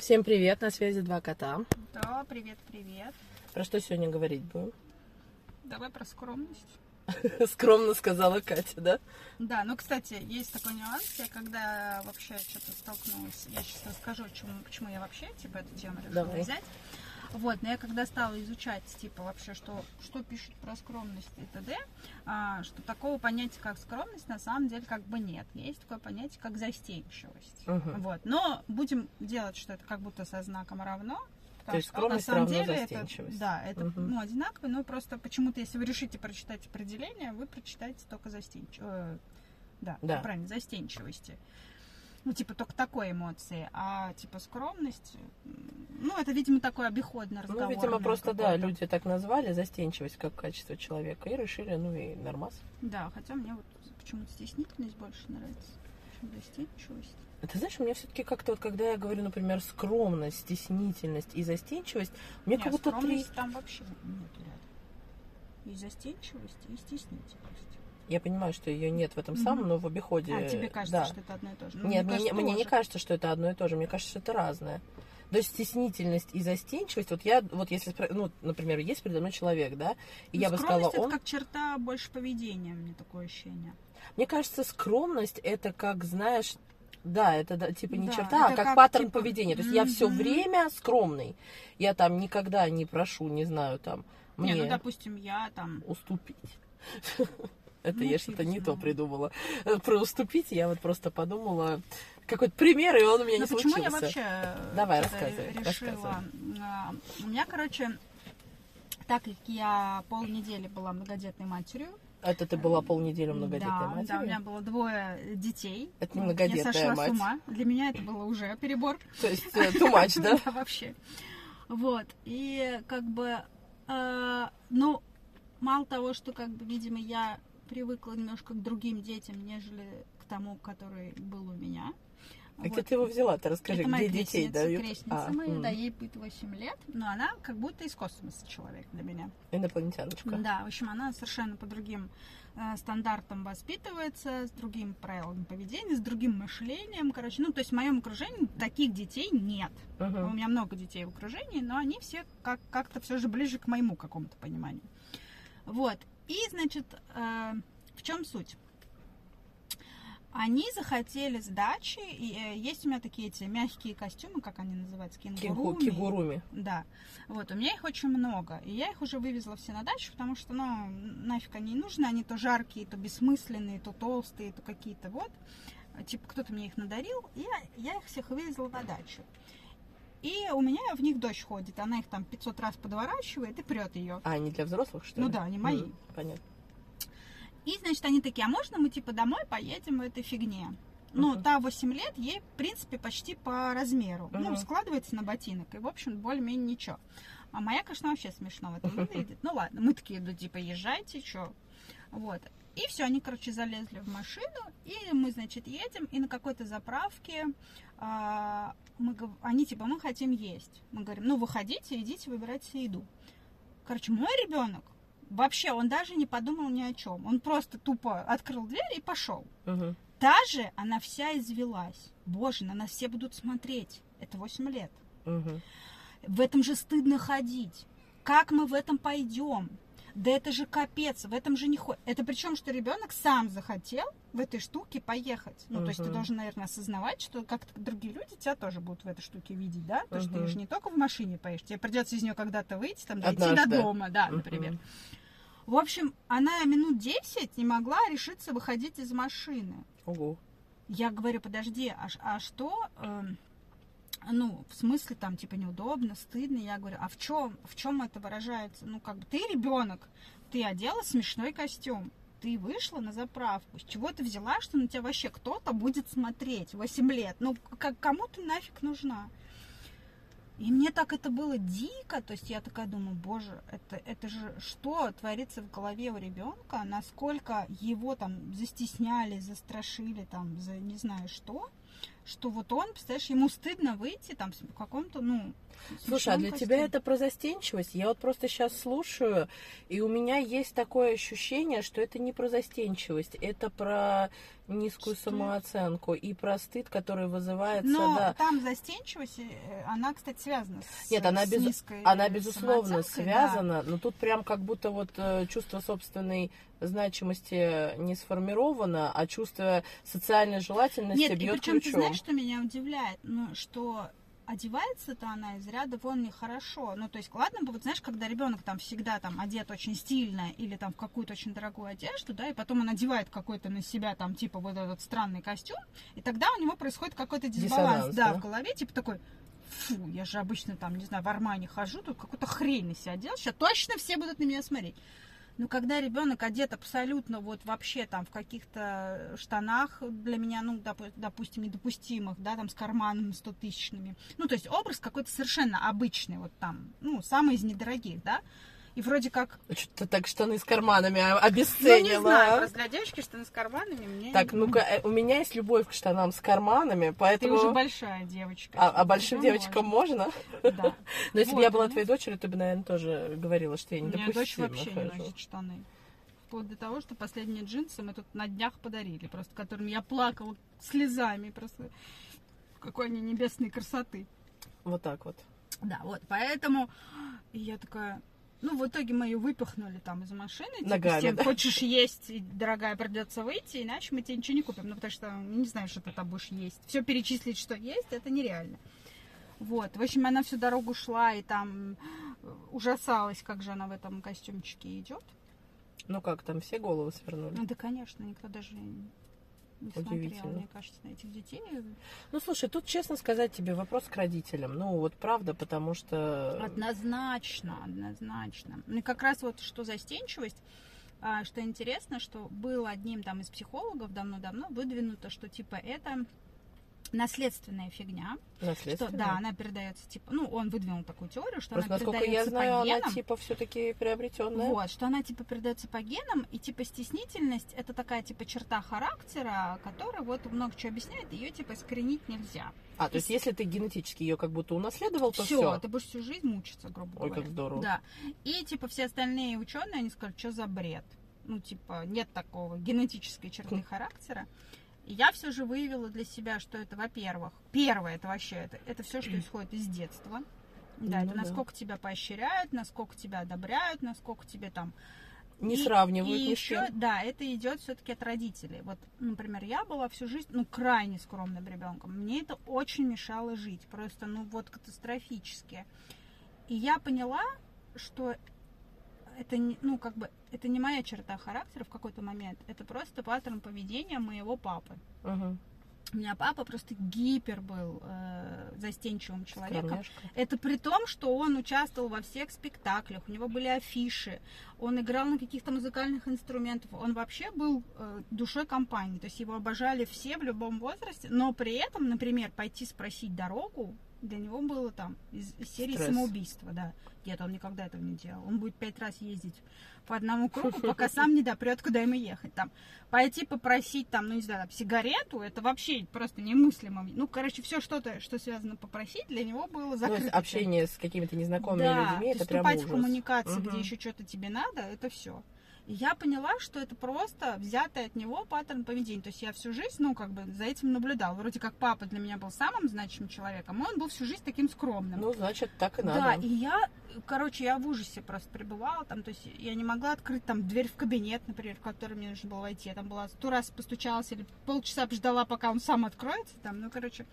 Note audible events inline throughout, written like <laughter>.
Всем привет, на связи два кота. Да, привет, привет. Про что сегодня говорить будем? Давай про скромность. <laughs> Скромно сказала Катя, да? Да, ну, кстати, есть такой нюанс. Я когда вообще что-то столкнулась, я сейчас расскажу, почему, почему я вообще, типа, эту тему решила Давай. взять. Вот, но я когда стала изучать, типа, вообще, что, что пишут про скромность и т.д., а, что такого понятия, как скромность, на самом деле, как бы нет. Есть такое понятие, как застенчивость. Мгм. Вот, но будем делать, что это как будто со знаком равно. потому есть что, на скромность самом равно деле это, застенчивость. да, это Мгм. ну, одинаково, но просто почему-то, если вы решите прочитать определение, вы прочитаете только застенчивость. да, Да. правильно, застенчивости. Ну, типа, только такой эмоции. А, типа, скромность, ну, это, видимо, такой обиходный разговор. Ну, видимо, просто, да, люди так назвали, застенчивость как качество человека, и решили, ну и нормас. Да, хотя мне вот почему-то стеснительность больше нравится, чем застенчивость. Ты знаешь, у меня все-таки как-то вот, когда я говорю, например, скромность, стеснительность и застенчивость, мне Нет, как будто три... там вообще нет рядом. И застенчивость, и стеснительность. Я понимаю, что ее нет в этом самом, но в обиходе... А, тебе кажется, да. что это одно и то же? Ну, Нет, мне, кажется, мне не тоже. кажется, что это одно и то же. Мне кажется, что это разное. То есть стеснительность и застенчивость, вот я, вот если, ну, например, есть передо мной человек, да, и Ну, я бы сказала, он... это как черта больше поведения, мне такое ощущение. Мне кажется, скромность это как, знаешь, да, это да, типа не Да, черта, а как, как, паттерн типа, поведения. То есть я все время скромный. Я там никогда не прошу, не знаю, там, мне Не, ну, допустим, я там... уступить. <laughs> Это Ну, я что-то не то придумала. Э, Про уступить я вот просто подумала какой-то пример, и он у меня Ну, не почему случился. я вообще э, Давай, рассказывай, решила? рассказывай. А, У меня, короче, так как я полнедели была многодетной матерью, Это ты была полнедели многодетной да, матерью? да, у меня было двое детей. Это не Вот, многодетная Я сошла мать. с ума. Для меня это было уже перебор. То есть э, too much, <laughs> да? Да, вообще. Вот. И как бы, э, ну, мало того, что, как бы, видимо, я привыкла немножко к другим детям, нежели к тому, который был у меня. А где Вот. ты его взяла? Ты расскажи, Это где детей дают? крестница А, моя, м, да, ей будет 8 лет, но она как будто из космоса человек для меня. Инопланетяночка. Да, в общем, она совершенно по другим э, стандартам воспитывается, с другим правилами поведения, с другим мышлением, короче, ну, то есть в моем окружении таких детей нет. У Мгм. меня много детей в окружении, но они все как- как-то все же ближе к моему какому-то пониманию. Вот. И, значит, э, в чем суть? Они захотели сдачи, и э, есть у меня такие эти мягкие костюмы, как они называются, кенгуруми. Кигуруми. Да. Вот, у меня их очень много. И я их уже вывезла все на дачу, потому что, ну, нафиг они не нужны. Они то жаркие, то бессмысленные, то толстые, то какие-то вот. Типа, кто-то мне их надарил, и я, я их всех вывезла на дачу. И у меня в них дочь ходит. Она их там 500 раз подворачивает и прет ее. А, они для взрослых, что ли? Ну да, они мои. М, Понятно. И, значит, они такие, а можно мы, типа, домой поедем в этой фигне? Ну, Мгм. та 8 лет, ей, в принципе, почти по размеру. Ну, Мгм. складывается на ботинок. И, в общем, более-менее ничего. А моя, конечно, вообще смешно в этом выглядит. Ну, ладно, мы такие, ну, типа, езжайте, что. Вот. И все, они, короче, залезли в машину, и мы, значит, едем, и на какой-то заправке а, мы, они, типа, мы хотим есть. Мы говорим, ну, выходите, идите, выбирайте еду. Короче, мой ребенок, вообще, он даже не подумал ни о чем. Он просто тупо открыл дверь и пошел. Мгм. Та же, она вся извелась. Боже, на нас все будут смотреть. Это 8 лет. Мгм. В этом же стыдно ходить. Как мы в этом пойдем? Да это же капец, в этом же не ходит. Это причем, что ребенок сам захотел в этой штуке поехать. Ну, то есть ты должен, наверное, осознавать, что как-то другие люди тебя тоже будут в этой штуке видеть, да? То есть ты Мгм. же не только в машине поедешь, тебе придется из нее когда-то выйти, там, дойти Однажды. до дома, да, Мгм. например. В общем, она минут 10 не могла решиться выходить из машины. Ого. Я говорю, подожди, а, а что, эм, ну, в смысле там, типа, неудобно, стыдно? Я говорю, а в чем, в чем это выражается? Ну, как бы, ты ребенок, ты одела смешной костюм, ты вышла на заправку, с чего ты взяла, что на тебя вообще кто-то будет смотреть 8 лет? Ну, как, кому ты нафиг нужна? И мне так это было дико, то есть я такая думаю, боже, это, это же что творится в голове у ребенка, насколько его там застесняли, застрашили, там, за не знаю что, что вот он, представляешь, ему стыдно выйти там в каком-то, ну, Слушай, а для тебя это про застенчивость? Я вот просто сейчас слушаю, и у меня есть такое ощущение, что это не про застенчивость, это про низкую Что? самооценку и про стыд, который вызывается, Но да. там застенчивость, э, она, кстати, связана с Нет, она, с без- низкой она безусловно самооценкой, да. связана, но тут прям как будто вот э, чувство собственной значимости не сформировано, а чувство социальной желательности Нет, и бьет причем ты ключом. Знаешь, что меня удивляет? Ну, что одевается-то она из ряда вон нехорошо. Ну, то есть, ладно бы, вот знаешь, когда ребенок там всегда там одет очень стильно или там в какую-то очень дорогую одежду, да, и потом он одевает какой-то на себя там типа вот этот странный костюм, и тогда у него происходит какой-то дисбаланс, Диссонанс, да, да. в голове, типа такой, фу, я же обычно там, не знаю, в Армане хожу, тут какую-то хрень на себя одел, сейчас точно все будут на меня смотреть. Но когда ребенок одет абсолютно вот вообще там в каких-то штанах для меня, ну, допу- допустим, недопустимых, да, там с карманами 100 тысячными. Ну, то есть образ какой-то совершенно обычный, вот там, ну, самый из недорогих, да. И вроде как, Что-то так штаны с карманами ну, обесценила. не знаю, а? просто для девочки штаны с карманами мне... Так, ну-ка, э, у меня есть любовь к штанам с карманами, Ты поэтому... уже большая девочка. А, а большим девочкам можно? можно. Да. <laughs> Но если бы я была ну. твоей дочерью, ты бы, наверное, тоже говорила, что я У меня дочь вообще не носит штаны. Вплоть до того, что последние джинсы мы тут на днях подарили, просто которым я плакала слезами, просто какой они небесной красоты. Вот так вот. Да, вот, поэтому и я такая, ну, в итоге мы ее выпихнули там из машины. типа, Ногами, тем, да? хочешь есть, и, дорогая, придется выйти, иначе мы тебе ничего не купим. Ну, потому что не знаю, что ты там будешь есть. Все перечислить, что есть, это нереально. Вот, в общем, она всю дорогу шла и там э, ужасалась, как же она в этом костюмчике идет. Ну как, там все головы свернули. Ну да, конечно, никто даже не смотрел, Удивительно. мне кажется, на этих детей. Ну, слушай, тут, честно сказать тебе, вопрос к родителям. Ну, вот правда, потому что... Однозначно, однозначно. Ну как раз вот что застенчивость, а, что интересно, что было одним там из психологов давно-давно выдвинуто, что типа это наследственная фигня, что Наследственное. да, она передается типа, ну он выдвинул такую теорию, что Просто, она насколько я передается знаю, по она генам. типа все-таки приобретенная. Вот, что она типа передается по генам, и типа стеснительность это такая типа черта характера, которая вот много чего объясняет, ее типа искоренить нельзя. А, то есть, если ты генетически ее как будто унаследовал, то Все, все. ты будешь всю жизнь мучиться, грубо Ой, говоря. как здорово. Да. И типа все остальные ученые, они сказали, что за бред. Ну, типа, нет такого генетической черты <laughs> характера. И я все же выявила для себя, что это, во-первых, первое, это вообще, это, это все, что <clears throat> исходит из детства. Да, Ну это да. насколько тебя поощряют, насколько тебя одобряют, насколько тебе там Не и- сравнивают И еще, да, это идет все-таки от родителей. Вот, например, я была всю жизнь, ну, крайне скромным ребенком. Мне это очень мешало жить, просто, ну, вот катастрофически. И я поняла, что это, не, ну, как бы, это не моя черта характера в какой-то момент, это просто паттерн поведения моего папы. Мгм. У меня папа просто гипер был э, застенчивым человеком. Скромняшка. Это при том, что он участвовал во всех спектаклях, у него были афиши, он играл на каких-то музыкальных инструментах, он вообще был э, душой компании, то есть его обожали все в любом возрасте, но при этом, например, пойти спросить дорогу для него было там из, из серии Стресс. самоубийства, да. Нет, он никогда этого не делал. Он будет пять раз ездить по одному кругу, пока <laughs> сам не допрет, куда ему ехать. Там пойти попросить там, ну не знаю, там, сигарету, это вообще просто немыслимо. Ну, короче, все что-то, что связано попросить, для него было Ну, закрыто. есть общение с какими-то незнакомыми да, людьми, то это прям ужас. в коммуникации, Мгм. где еще что-то тебе надо, это все. И я поняла, что это просто взятый от него паттерн поведения. То есть я всю жизнь, ну, как бы за этим наблюдал. Вроде как папа для меня был самым значимым человеком, а он был всю жизнь таким скромным. Ну, значит, так и Да, надо. и я, короче, я в ужасе просто пребывала там, то есть я не могла открыть там дверь в кабинет, например, в который мне нужно было войти. Я там была сто раз постучалась или полчаса ждала, пока он сам откроется там, ну, короче.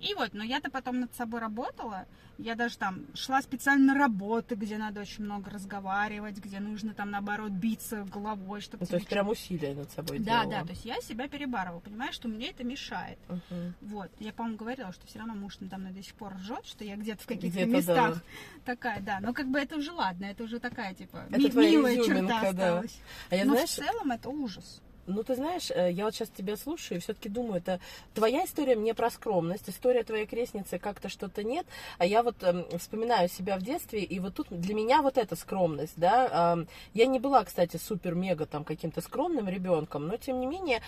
И вот, но я-то потом над собой работала, я даже там шла специально на работы, где надо очень много разговаривать, где нужно там, наоборот, биться головой, чтобы Ну, то есть прям усилия над собой Да, делала. да, то есть я себя перебарывала, понимаешь, что мне это мешает. Мгм. Вот, я, по-моему, говорила, что все равно муж надо мной до сих пор ржет, что я где-то в каких-то Где-то, местах такая, да. Но как бы это уже ладно, это уже такая, типа, Это ми- милая черта да. осталась. А я, Но знаешь, в целом это ужас. Ну, ты знаешь, э, я вот сейчас тебя слушаю и все-таки думаю, это твоя история мне про скромность, история твоей крестницы как-то что-то нет, а я вот э, вспоминаю себя в детстве, и вот тут для меня вот эта скромность, да, э, я не была, кстати, супер-мега там каким-то скромным ребенком, но тем не менее,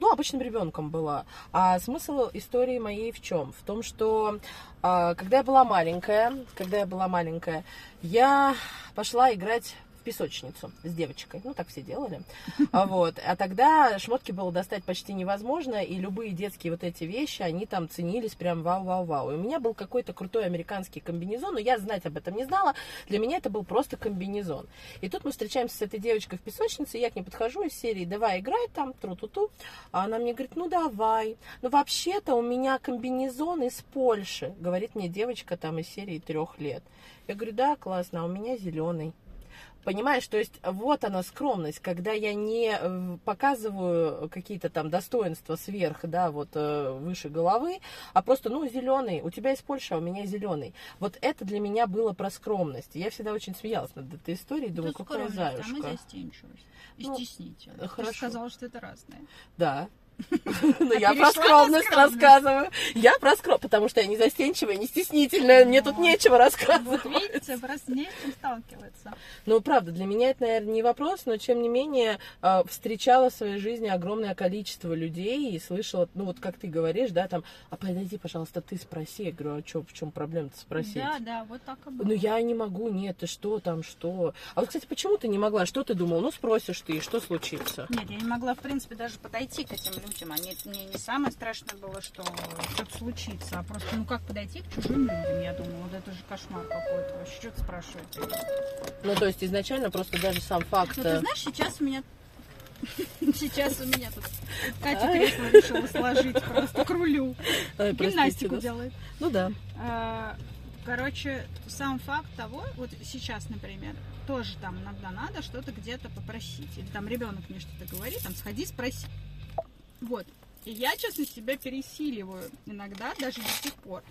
ну, обычным ребенком была. А смысл истории моей в чем? В том, что э, когда я была маленькая, когда я была маленькая, я пошла играть песочницу с девочкой. Ну, так все делали. <laughs> А, вот. а тогда шмотки было достать почти невозможно, и любые детские вот эти вещи, они там ценились прям вау-вау-вау. И у меня был какой-то крутой американский комбинезон, но я знать об этом не знала. Для меня это был просто комбинезон. И тут мы встречаемся с этой девочкой в песочнице, я к ней подхожу из серии «Давай играй там, тру-ту-ту». А она мне говорит, ну давай. Ну вообще-то у меня комбинезон из Польши, говорит мне девочка там из серии трех лет. Я говорю, да, классно, а у меня зеленый. Понимаешь, то есть вот она скромность, когда я не э, показываю какие-то там достоинства сверх, да, вот э, выше головы, а просто, ну, зеленый, у тебя из Польши, а у меня зеленый. Вот это для меня было про скромность. Я всегда очень смеялась над этой историей, думаю, какая заюшка. А мы застенчивость. И Ну, стеснительность. Ты хорошо. же сказала, что это разное. Да. <laughs> Я А перешла про скромность рассказываю. Я про скромность, потому что я не застенчивая, не стеснительная, мне тут Вот. нечего рассказывать. видите, просто не с чем сталкиваться. Ну, правда, для меня это, наверное, не вопрос, но, тем не менее, э, встречала в своей жизни огромное количество людей и слышала, ну, вот как ты говоришь, да, там, а подойди, пожалуйста, ты спроси. Я говорю, а что, в чем проблема-то спросить? Да, да, вот так и было. Ну, я не могу, нет, ты что там, что? А вот, кстати, почему ты не могла? Что ты думал? Ну, спросишь ты, что случится? Нет, я не могла, в принципе, даже подойти к этим людям. Они, мне не самое страшное было, что что-то случится, а просто, ну как подойти к чужим людям, я думала, вот это же кошмар какой-то. Вообще, что ты спрашиваете? Ну, то есть, изначально просто даже сам факт... Ну, ты э, знаешь, сейчас у меня... <laughs> Сейчас у меня тут <laughs> Катя кресло решила сложить просто к рулю. ой, Гимнастику нас. делает. Ну, да. А, Короче, сам факт того, вот сейчас, например, тоже там иногда надо что-то где-то попросить. Или там ребенок мне что-то говорит, там сходи спроси. Вот. И я, честно, себя пересиливаю иногда, даже до сих пор.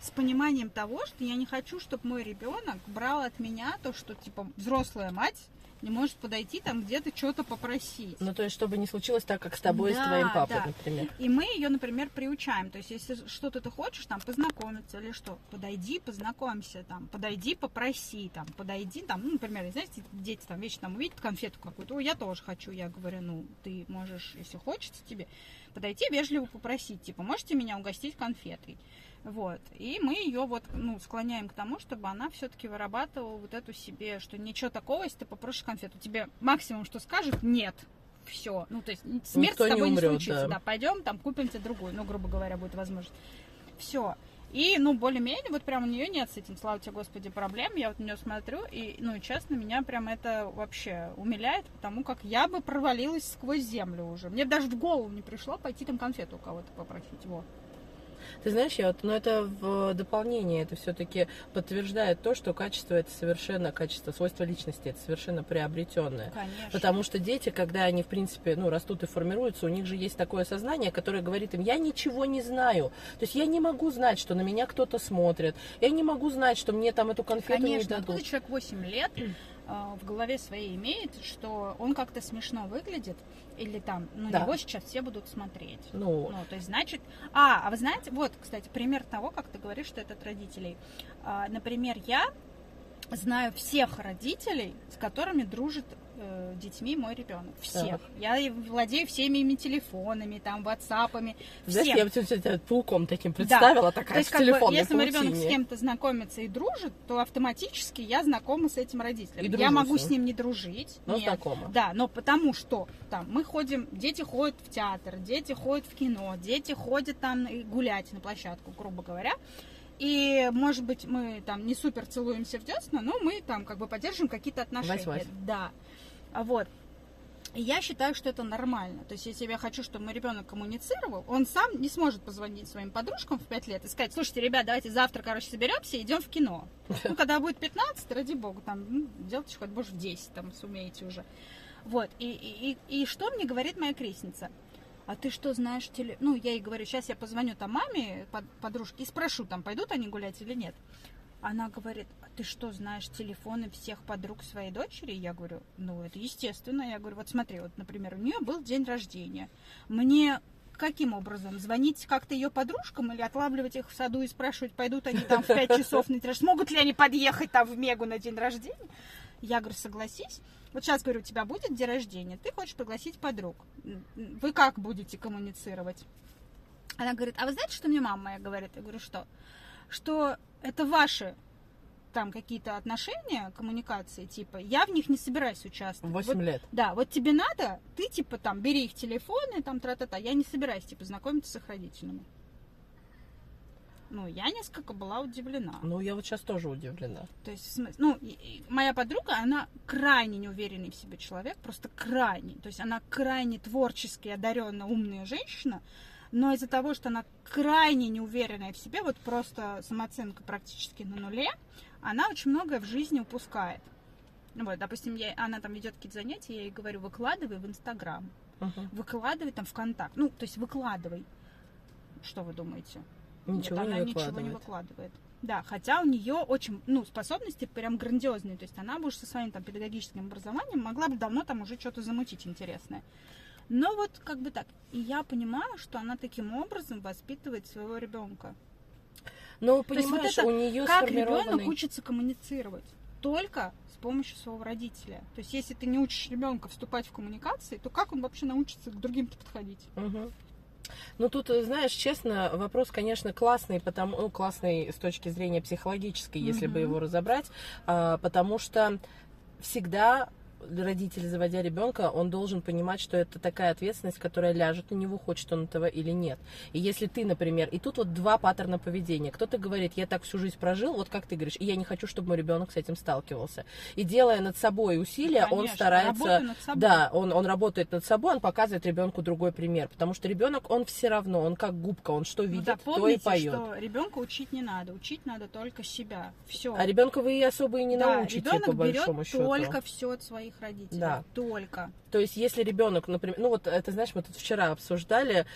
С пониманием того, что я не хочу, чтобы мой ребенок брал от меня то, что, типа, взрослая мать не может подойти там где-то что-то попросить. Ну, то есть, чтобы не случилось так, как с тобой и с Да, твоим папой, да. например. И мы ее, например, приучаем. То есть, если что-то ты хочешь, там, познакомиться или что, подойди, познакомься, там, подойди, попроси, там, подойди, там, ну, например, знаете, дети там вечно там увидят конфету какую-то, я тоже хочу. Я говорю, ну, ты можешь, если хочется тебе, подойти вежливо попросить, типа, можете меня угостить конфетой? Вот. И мы ее вот, ну, склоняем к тому, чтобы она все-таки вырабатывала вот эту себе, что ничего такого, если ты попросишь конфету. Тебе максимум, что скажет, нет. Все. Ну, то есть смерть Никто с не тобой не, умрет, случится. да. Да. пойдем, там купим тебе другую. Ну, грубо говоря, будет возможность. Все. И, ну, более-менее, вот прям у нее нет с этим, слава тебе, Господи, проблем. Я вот на нее смотрю, и, ну, честно, меня прям это вообще умиляет, потому как я бы провалилась сквозь землю уже. Мне даже в голову не пришло пойти там конфету у кого-то попросить. Вот. Ты знаешь, я вот, но это в дополнение, это все-таки подтверждает то, что качество это совершенно, качество, свойство личности это совершенно приобретенное. Конечно. Потому что дети, когда они, в принципе, ну, растут и формируются, у них же есть такое сознание, которое говорит им, я ничего не знаю. То есть я не могу знать, что на меня кто-то смотрит. Я не могу знать, что мне там эту конфету не Конечно, дадут. откуда человек 8 лет в голове своей имеет, что он как-то смешно выглядит, или там, ну, Да. него сейчас все будут смотреть. Ну, Ну, то есть, значит... А, а вы знаете, вот, кстати, пример того, как ты говоришь, что это от родителей. А, например, я знаю всех родителей, с которыми дружит э, детьми мой ребенок. Всех. Так. Я владею всеми ими телефонами, там, ватсапами. знаешь, всем. я бы тебя, пауком таким представила, такая То есть, как бы, если мой ребенок с кем-то знакомится и дружит, то автоматически я знакома с этим родителем. И я дружу могу с с ним. не дружить. Но нет. знакома. Да, но потому что там мы ходим, дети ходят в театр, дети ходят в кино, дети ходят там гулять на площадку, грубо говоря. И, может быть, мы там не супер целуемся в десна, но мы там как бы поддерживаем какие-то отношения. Вась-вась. Да. А Вот. И я считаю, что это нормально. То есть, если я хочу, чтобы мой ребенок коммуницировал, он сам не сможет позвонить своим подружкам в 5 лет и сказать, слушайте, ребят, давайте завтра, короче, соберемся и идем в кино. <laughs> Ну, когда будет 15, ради бога, там, ну, делайте хоть, может, в 10, там, сумеете уже. Вот. И, и, и, и что мне говорит моя крестница? А ты что знаешь теле... Ну, я ей говорю, сейчас я позвоню там маме, под- подружке, и спрошу, там, пойдут они гулять или нет. Она говорит, а ты что, знаешь телефоны всех подруг своей дочери? Я говорю, ну, это естественно. Я говорю, вот смотри, вот, например, у нее был день рождения. Мне каким образом? Звонить как-то ее подружкам или отлавливать их в саду и спрашивать, пойдут они там в 5 часов на рождения? Смогут ли они подъехать там в Мегу на день рождения? Я говорю, согласись. Вот сейчас, говорю, у тебя будет день рождения, ты хочешь пригласить подруг. Вы как будете коммуницировать? Она говорит, а вы знаете, что мне мама моя говорит? Я говорю, что? Что это ваши там какие-то отношения, коммуникации, типа, я в них не собираюсь участвовать. 8 вот, лет. Да, вот тебе надо, ты, типа, там, бери их телефоны, там, тра-та-та. Я не собираюсь, типа, знакомиться с их родителями. Ну, я несколько была удивлена. Ну, я вот сейчас тоже удивлена. То есть, в смысле, ну, моя подруга, она крайне неуверенный в себе человек, просто крайне. То есть, она крайне творчески одаренная, умная женщина, но из-за того, что она крайне неуверенная в себе, вот просто самооценка практически на нуле, она очень многое в жизни упускает. Вот, допустим, я, она там ведет какие-то занятия, я ей говорю, выкладывай в Инстаграм, Мгм. выкладывай там ВКонтакт, ну, то есть выкладывай. Что вы думаете? Ничего Нет, не она ничего не выкладывает. выкладывает. Да, хотя у нее очень, ну, способности прям грандиозные. То есть она бы уж со своим там педагогическим образованием могла бы давно там уже что-то замутить интересное. Но вот как бы так. И я понимаю, что она таким образом воспитывает своего ребенка. Ну, То есть вот понимаешь, это у нее Как ребенок сформированный... учится коммуницировать? Только с помощью своего родителя. То есть если ты не учишь ребенка вступать в коммуникации, то как он вообще научится к другим подходить? Мгм. Ну, тут, э, знаешь, честно, вопрос, конечно, классный, потому, ну, классный с точки зрения психологической, если бы Мгм. его разобрать, а, потому что всегда родитель, заводя ребенка, он должен понимать, что это такая ответственность, которая ляжет на него, хочет он этого или нет. И если ты, например, и тут вот два паттерна поведения. Кто-то говорит, я так всю жизнь прожил, вот как ты говоришь, и я не хочу, чтобы мой ребенок с этим сталкивался. И делая над собой усилия, он Конечно, старается... над собой. Да, он, он работает над собой, он показывает ребенку другой пример. Потому что ребенок, он все равно, он как губка, он что Ну видит, да, то и помните, поет. что ребенка учить не надо, учить надо только себя. Все. А ребенка вы и особо и не да, научите, по большому берет счету. только все от своих родителей. Да. Только. То есть, если ребенок, например, ну вот это, знаешь, мы тут вчера обсуждали,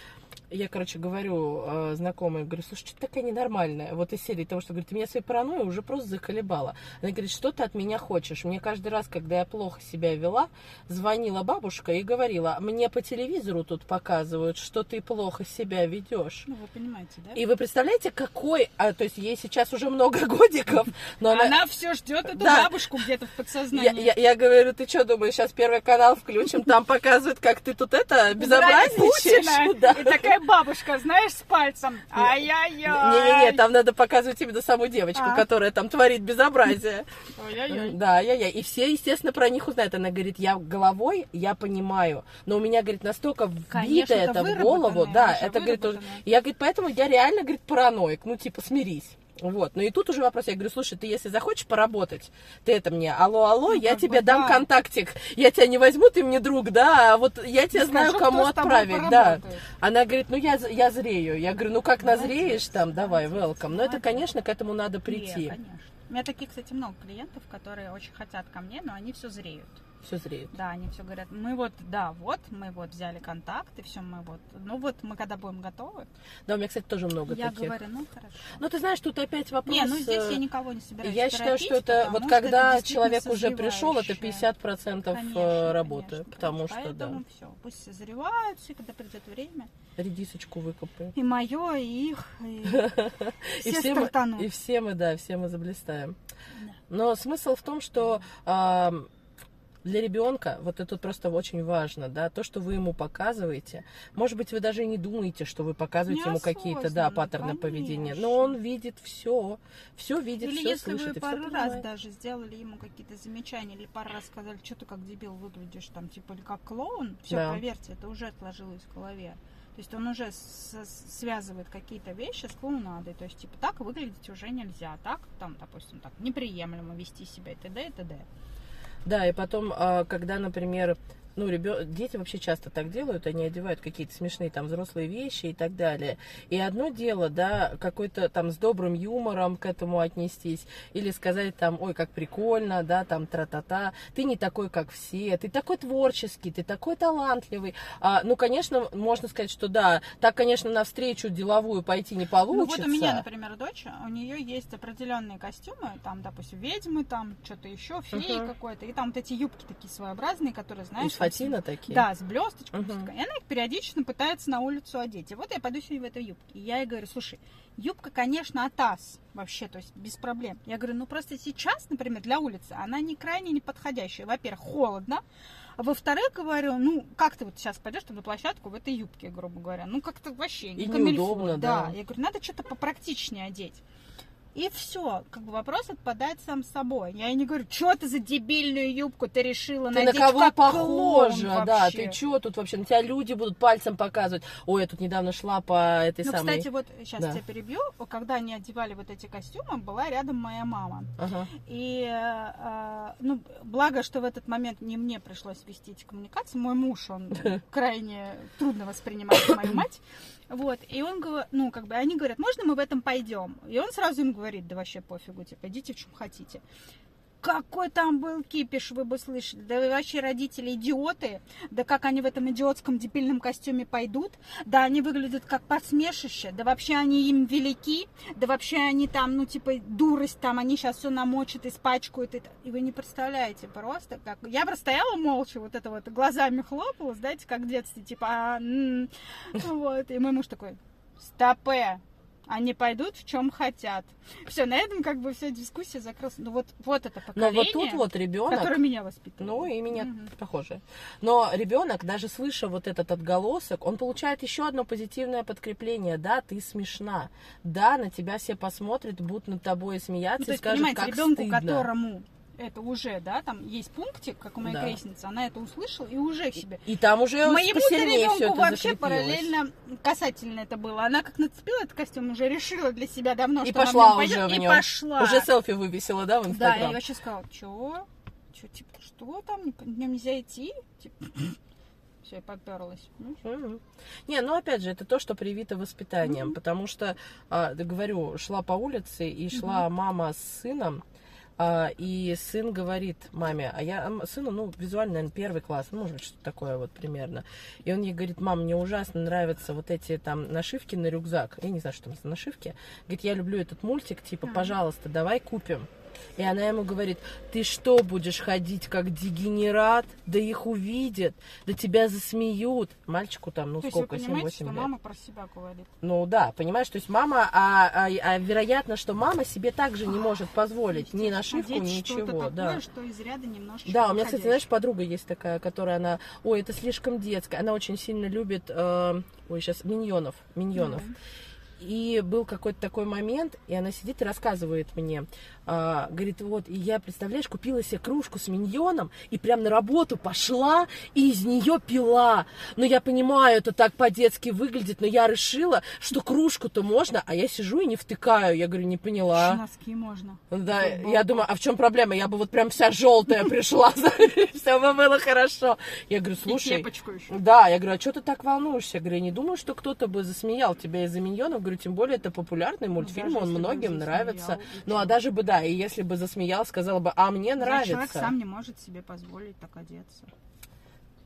я, короче, говорю э, знакомой, говорю, слушай, что ты такая ненормальная? Вот из серии того, что, говорит, ты меня своей паранойей уже просто заколебала. Она говорит, что ты от меня хочешь? Мне каждый раз, когда я плохо себя вела, звонила бабушка и говорила, мне по телевизору тут показывают, что ты плохо себя ведешь. Ну, вы понимаете, да? И вы представляете, какой, а, то есть ей сейчас уже много <laughs> годиков, но она, Она все ждет эту Да. бабушку где-то в подсознании. я, я говорю, ты что думаешь, сейчас первый канал включим, там показывают, как ты тут это безобразничаешь? <laughs> Да. И такая бабушка, знаешь, с пальцем. Ай-яй-яй. Не-не-не, там надо показывать именно саму девочку, А. которая там творит безобразие. Ой-ой-ой. Да, я, я. И все, естественно, про них узнают. Она говорит, я головой, я понимаю, но у меня, говорит, настолько вбито это в голову, да, это, говорит, я, говорит, поэтому я реально, говорит, параноик, ну, типа, смирись. Вот, ну и тут уже вопрос, я говорю, слушай, ты если захочешь поработать, ты это мне, алло, алло, Ну, я тебе бы дам да. контактик, я тебя не возьму, ты мне друг, да, а вот я тебе Скажу, знаю, кто кому отправить, да. Она говорит, ну я, я зрею. Я говорю, ну как назреешь там, давай, welcome. Но это, конечно, к этому надо прийти. конечно. У меня таких, кстати, много клиентов, которые очень хотят ко мне, но они все зреют. Все зреет. Да, они все говорят, мы вот, да, вот, мы вот взяли контакт, и все, мы вот, ну вот, мы когда будем готовы, Да, у меня, кстати, тоже много я таких. говорю, ну хорошо. Ну, ты знаешь, тут опять вопрос... Не, ну здесь э, я никого не собираюсь Я считаю, что это вот когда это человек уже пришел, это созревающее. 50% Конечно, э, работы. конечно, потому конечно. что, да, Поэтому все, пусть созреваются, и когда придет время, редисочку выкопаем. и мое, и их, и <laughs> И все все, мы, и все мы, да, все мы заблистаем. Да. Но смысл в том, что для ребенка вот это просто очень важно, да, то, что вы ему показываете. Может быть, вы даже не думаете, что вы показываете ему какие-то, да, паттерны поведения, конечно. но он видит все, все видит, Или все если слышит вы пару раз понимает. даже сделали ему какие-то замечания, или пару раз сказали, что ты как дебил выглядишь, там, типа, или как клоун, все, Да. поверьте, это уже отложилось в голове. То есть он уже связывает какие-то вещи с клоунадой. То есть, типа, так выглядеть уже нельзя. Так, там, допустим, так, неприемлемо вести себя и т.д. и т.д. Да, и потом, а, когда, например, ну, ребё... дети вообще часто так делают, они одевают какие-то смешные там взрослые вещи и так далее. И одно дело, да, какой-то там с добрым юмором к этому отнестись, или сказать там, ой, как прикольно, да, там тра-та-та, ты не такой, как все, ты такой творческий, ты такой талантливый. А, ну, конечно, можно сказать, что да, так, конечно, на встречу деловую пойти не получится. Ну, вот у меня, например, дочь, у нее есть определенные костюмы, там, допустим, ведьмы, там, что-то еще, феи uh-huh. какой-то, и там вот эти юбки такие своеобразные, которые, знаешь... Из фатина такие? Да, с блесточкой. Uh-huh. И она их периодически пытается на улицу одеть. И вот я пойду сегодня в этой юбке. И я ей говорю, слушай, юбка, конечно, атас вообще, то есть без проблем. Я говорю, ну просто сейчас, например, для улицы она не крайне неподходящая. Во-первых, холодно, во-вторых, говорю, ну, как ты вот сейчас пойдешь там на площадку в этой юбке, грубо говоря? Ну, как-то вообще не И неудобно, да. да. Я говорю, надо что-то попрактичнее одеть. И все, как бы вопрос отпадает сам собой. Я не говорю, что ты за дебильную юбку ты решила ты надеть, на кого как похожа, да, ты что тут вообще, на тебя люди будут пальцем показывать. Ой, я тут недавно шла по этой ну, самой... кстати, вот сейчас да. тебя перебью, когда они одевали вот эти костюмы, была рядом моя мама. Ага. И, э, ну, благо, что в этот момент не мне пришлось вести эти коммуникации, мой муж, он <laughs> крайне трудно воспринимает мою мать. Вот, и он говорит, ну, как бы, они говорят, можно мы в этом пойдем? И он сразу им говорит, да вообще пофигу, типа, идите в чем хотите. Какой там был кипиш, вы бы слышали. Да вообще родители идиоты. Да как они в этом идиотском дебильном костюме пойдут. Да они выглядят как посмешище. Да вообще они им велики. Да вообще они там, ну типа, дурость там, они сейчас все намочат, испачкают. И, и вы не представляете просто, как... Я просто стояла молча, вот это вот, глазами хлопала, знаете, как в детстве, типа, а, м-м". вот. И мой муж такой, стопе, они пойдут в чем хотят. Все, на этом как бы вся дискуссия закрылась. Ну вот, вот это поколение, Но вот тут вот ребенок, который меня воспитывает. Ну и меня угу. похоже. Но ребенок, даже слыша вот этот отголосок, он получает еще одно позитивное подкрепление. Да, ты смешна. Да, на тебя все посмотрят, будут над тобой смеяться ну, и скажут, как ребенку, стыдно. которому это уже, да, там есть пунктик, как у моей да. крестницы, она это услышала и уже себе. И, и там уже Моему ребенку вообще параллельно касательно это было. Она как нацепила этот костюм, уже решила для себя давно, и что пошла она в уже пойдет, в нем. и пошла. Уже селфи вывесила, да, в Инстаграм? Да, я вообще сказала, что? Что, типа, что там, днем нельзя идти? Типа, все, поперлась. Mm-hmm. Не, ну опять же, это то, что привито воспитанием, mm-hmm. потому что, а, говорю, шла по улице и шла mm-hmm. мама с сыном, и сын говорит маме, а я сыну, ну, визуально, наверное, первый класс, ну, может быть, что-то такое вот примерно. И он ей говорит, мам, мне ужасно нравятся вот эти там нашивки на рюкзак. Я не знаю, что там за нашивки. Говорит, я люблю этот мультик, типа, пожалуйста, давай купим. И она ему говорит, ты что, будешь ходить как дегенерат? Да их увидят, да тебя засмеют. Мальчику там, ну то сколько, 7-8 лет. что мама про себя говорит. Ну да, понимаешь, то есть мама, а, а, а вероятно, что мама себе также не может позволить ни нашивку, ни ничего. Такое, да. что из ряда немножечко Да, у меня, кстати, знаешь, подруга есть такая, которая она, ой, это слишком детская, она очень сильно любит, э, ой, сейчас, миньонов, миньонов. Mm-hmm. И был какой-то такой момент, и она сидит и рассказывает мне, а, говорит, вот, и я, представляешь, купила себе кружку с миньоном, и прям на работу пошла, и из нее пила. Но я понимаю, это так по-детски выглядит, но я решила, что кружку-то можно, а я сижу и не втыкаю. Я говорю, не поняла. Носки можно. Да, я думаю, а в чем проблема? Я бы вот прям вся желтая <laughs> пришла, <laughs> все бы было хорошо. Я говорю, слушай. Да, я говорю, а что ты так волнуешься? Я говорю, не думаю, что кто-то бы засмеял тебя из-за миньонов. Говорю, тем более это популярный мультфильм, он многим нравится. Ну, а даже бы, да, и если бы засмеял, сказала бы, а мне нравится. Человек сам не может себе позволить так одеться.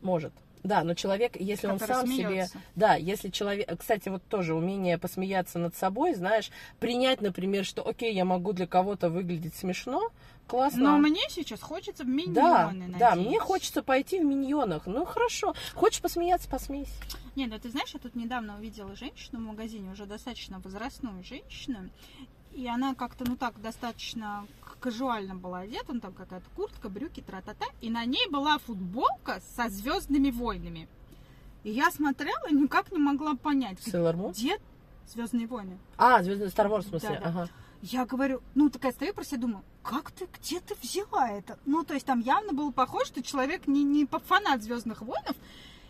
Может. Да, но человек, если он сам смеется. себе... Да, если человек... Кстати, вот тоже умение посмеяться над собой, знаешь, принять, например, что, окей, я могу для кого-то выглядеть смешно, классно. Но мне сейчас хочется в миньоны, Да, надеюсь. да, мне хочется пойти в миньонах. Ну, хорошо. Хочешь посмеяться, посмейся. Не, ну ты знаешь, я тут недавно увидела женщину в магазине, уже достаточно возрастную женщину, и она как-то, ну так, достаточно казуально была одета, ну там какая-то куртка, брюки, тра-та-та, и на ней была футболка со звездными войнами. И я смотрела и никак не могла понять, где Звездные войны. А, Звездные Star Wars, в смысле, да, да. ага. Я говорю, ну такая стою про себя, думаю, как ты, где ты взяла это? Ну, то есть там явно было похоже, что человек не, не фанат Звездных войнов,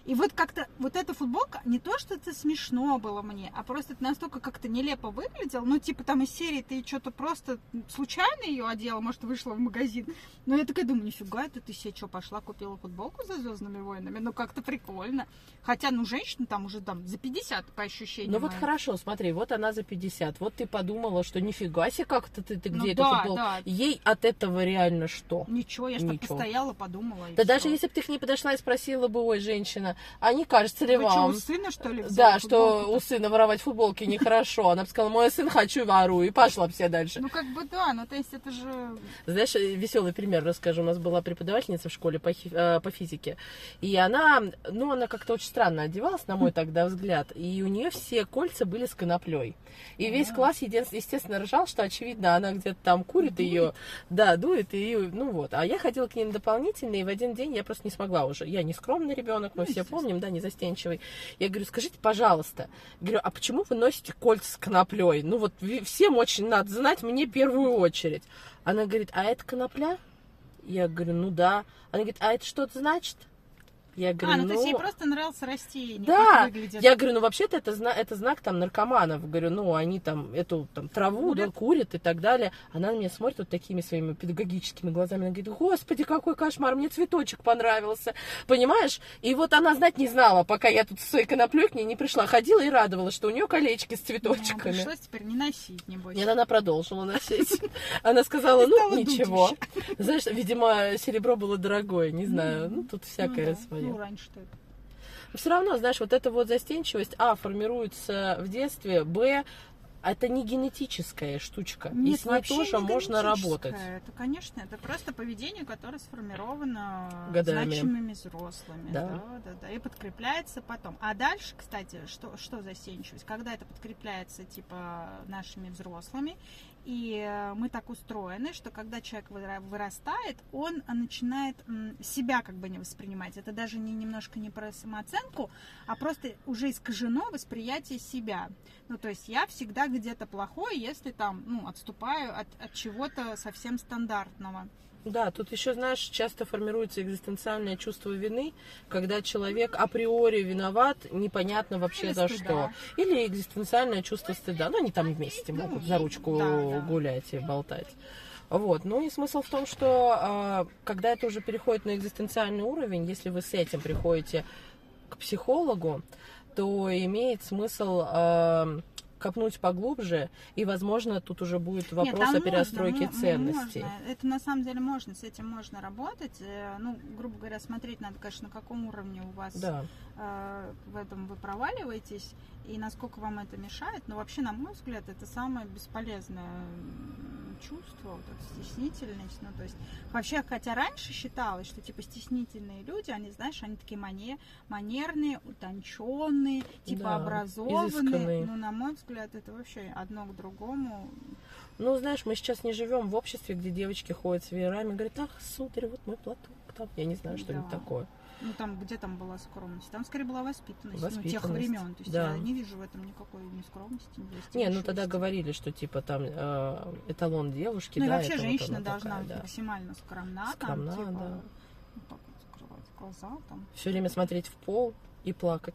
И вот как-то вот эта футболка, не то, что это смешно было мне, а просто это настолько как-то нелепо выглядело. Ну, типа там из серии ты что-то просто случайно ее одела, может, вышла в магазин. Но я такая думаю, нифига, это ты себе что, пошла, купила футболку за Звездными войнами? Ну, как-то прикольно. Хотя, ну, женщина там уже там за 50 по ощущениям. Ну вот хорошо, смотри, вот она за 50. Вот ты подумала, что нифига себе, как-то ты, ты Ну где да, эта футболка. да. Ей от этого реально что? Ничего, я Ничего. постояла, подумала. Да даже если бы ты к ней подошла и спросила бы, ой, женщина, а не кажется ли Вы что, вам? у сына, что ли, Да, что у сына воровать футболки нехорошо. Она бы сказала, мой сын хочу ворую, и пошла все дальше. Ну, как бы да, ну, то есть это же... Знаешь, веселый пример расскажу. У нас была преподавательница в школе по, э, по физике. И она, ну, она как-то очень странно одевалась, на мой тогда взгляд. И у нее все кольца были с коноплей. И весь А. класс, един- естественно, ржал, что, очевидно, она где-то там курит ее. Да, дует, и, ну вот. А я ходила к ней на дополнительные, и в один день я просто не смогла уже. Я не скромный ребенок, мы Ну, все помним, да, не застенчивый. Я говорю, скажите, пожалуйста, говорю, а почему вы носите кольца с коноплей? Ну вот всем очень надо знать, мне первую очередь. Она говорит, а это конопля? Я говорю, ну да. Она говорит, а это что-то значит? Я говорю, А, ну, ну... то есть ей просто нравился растение. Да, я говорю, ну вообще-то это, зна- это знак там наркоманов. Говорю, ну они там эту там траву да, Курят. курят и так далее. Она на меня смотрит вот такими своими педагогическими глазами. Она говорит, господи, какой кошмар, мне цветочек понравился. Понимаешь? И вот она знать не знала, пока я тут с своей коноплей к ней не пришла. Ходила и радовалась, что у нее колечки с Ну, цветочками. пришлось теперь не носить, небось. Нет, она продолжила носить. <laughs> Она сказала, ну ничего. Знаешь, видимо, серебро было дорогое, не знаю. Ну, Ну, тут Ну всякое да, свое. Ну, раньше-то это. Все равно, знаешь, вот эта вот застенчивость, а, формируется в детстве, б, это не генетическая штучка. и Нет, с ней тоже не можно работать. Это, конечно, это просто поведение, которое сформировано Годами. значимыми взрослыми. Да. Да. Да, да, И подкрепляется потом. А дальше, кстати, что, что застенчивость? Когда это подкрепляется, типа, нашими взрослыми, и э, мы так устроены, что когда человек выра- вырастает, он начинает себя как бы не воспринимать. Это даже не немножко не про самооценку, а просто уже искажено восприятие себя. Ну, то есть я всегда где-то плохой, если там, ну, отступаю от, от чего-то совсем стандартного. Да, тут еще, знаешь, часто формируется экзистенциальное чувство вины, когда человек априори виноват, непонятно вообще Или за стыда. что. Или экзистенциальное чувство стыда. Ну, они там вместе Ну, могут за ручку да, да. гулять и болтать. Вот. Ну и смысл в том, что а, когда это уже переходит на экзистенциальный уровень, если вы с этим приходите к психологу, то имеет смысл а, копнуть поглубже, и, возможно, тут уже будет вопрос Нет, о перестройке можно, мо- ценностей. можно. Это на самом деле можно, с этим можно работать. Э, Ну, грубо говоря, смотреть надо, конечно, на каком уровне у вас Да. э, в этом вы проваливаетесь и насколько вам это мешает. Но вообще, на мой взгляд, это самое бесполезное чувство, вот эта стеснительность. Ну, то есть, вообще, хотя раньше считалось, что, типа, стеснительные люди, они, знаешь, они такие мане- манерные, утонченные, типа, Да, образованные. изысканные. Ну, на мой взгляд, это вообще одно к другому. Ну, знаешь, мы сейчас не живем в обществе, где девочки ходят с веерами и говорят, ах, сударь, вот мой платок. Там, я не знаю, что-нибудь Да. такое. Ну, там, где там была скромность? Там, скорее, была воспитанность, ну, тех Воспитанность, времен. То есть, да. я не вижу в этом никакой ни скромности, ни Не, ну тогда говорили, что типа там э, эталон девушки, Ну и да, вообще это вот женщина она должна такая, быть да. максимально скромна, Скромна, там, типа, да. ну, так вот закрывать глаза, там. Все время смотреть в пол и плакать.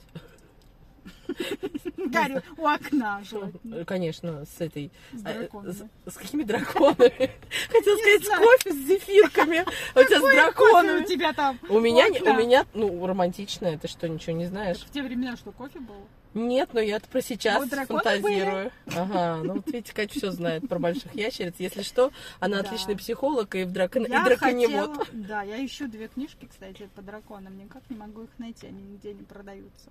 <laughs> Гарри у окна желательно, Конечно, с этой... с драконами. С, с какими драконами? <laughs> Хотела сказать, с кофе, с зефирками. А у тебя с Кофе у драконами. тебя там. У меня, у меня, ну, романтичное, ты что, ничего не знаешь? В те времена что, кофе был? Нет, но я про сейчас Вот фантазирую. <laughs> Ага, ну вот видите, Катя все знает про больших ящериц. Если что, она Да. отличный психолог и, в дракон... и Я драконевод. хотела, да, я ищу две книжки, кстати, по драконам, никак не могу их найти, они нигде не продаются.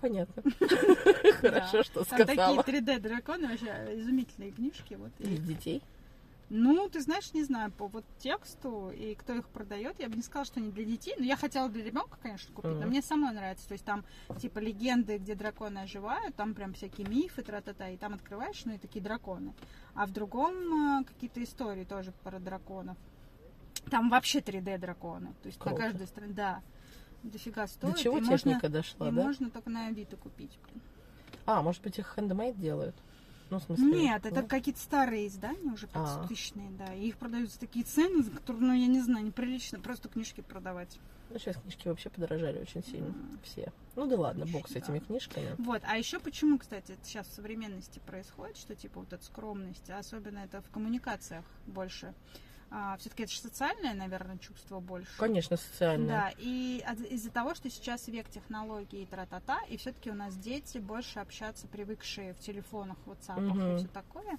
Понятно. <laughs> Хорошо, что Там сказала. такие 3D драконы, вообще изумительные книжки. Вот. И- Для детей. Ну, ты знаешь, не знаю, по вот тексту и кто их продает, я бы не сказала, что они для детей. Но я хотела для ребенка, конечно, купить, но мне самой нравится. То есть там типа легенды, где драконы оживают, там прям всякие мифы, тра-та-та, и там открываешь, ну и такие драконы. А в другом э, какие-то истории тоже про драконов. Там вообще 3D драконы. То есть Круто. на каждой стране, да. Дофига стоит. До чего и можно, техника дошла, и да? можно только на Авито купить. А, может быть, их хендмейд делают? Ну, в смысле... Нет, это ну, какие-то старые издания, уже А. 500-тысячные, да. И их продают за такие цены, за которые, ну, я не знаю, неприлично просто книжки продавать. Ну, сейчас книжки вообще подорожали очень сильно. М. Все. Ну да ладно, бог с Да. этими книжками. Вот, а еще почему, кстати, это сейчас в современности происходит, что типа вот эта скромность, особенно это в коммуникациях больше. Все-таки это же социальное, наверное, чувство больше. Конечно, социально. Да, и от- из-за того, что сейчас век технологий и тра-та-та, и все-таки у нас дети больше общаться, привыкшие в телефонах, WhatsApp Мгм. и все такое.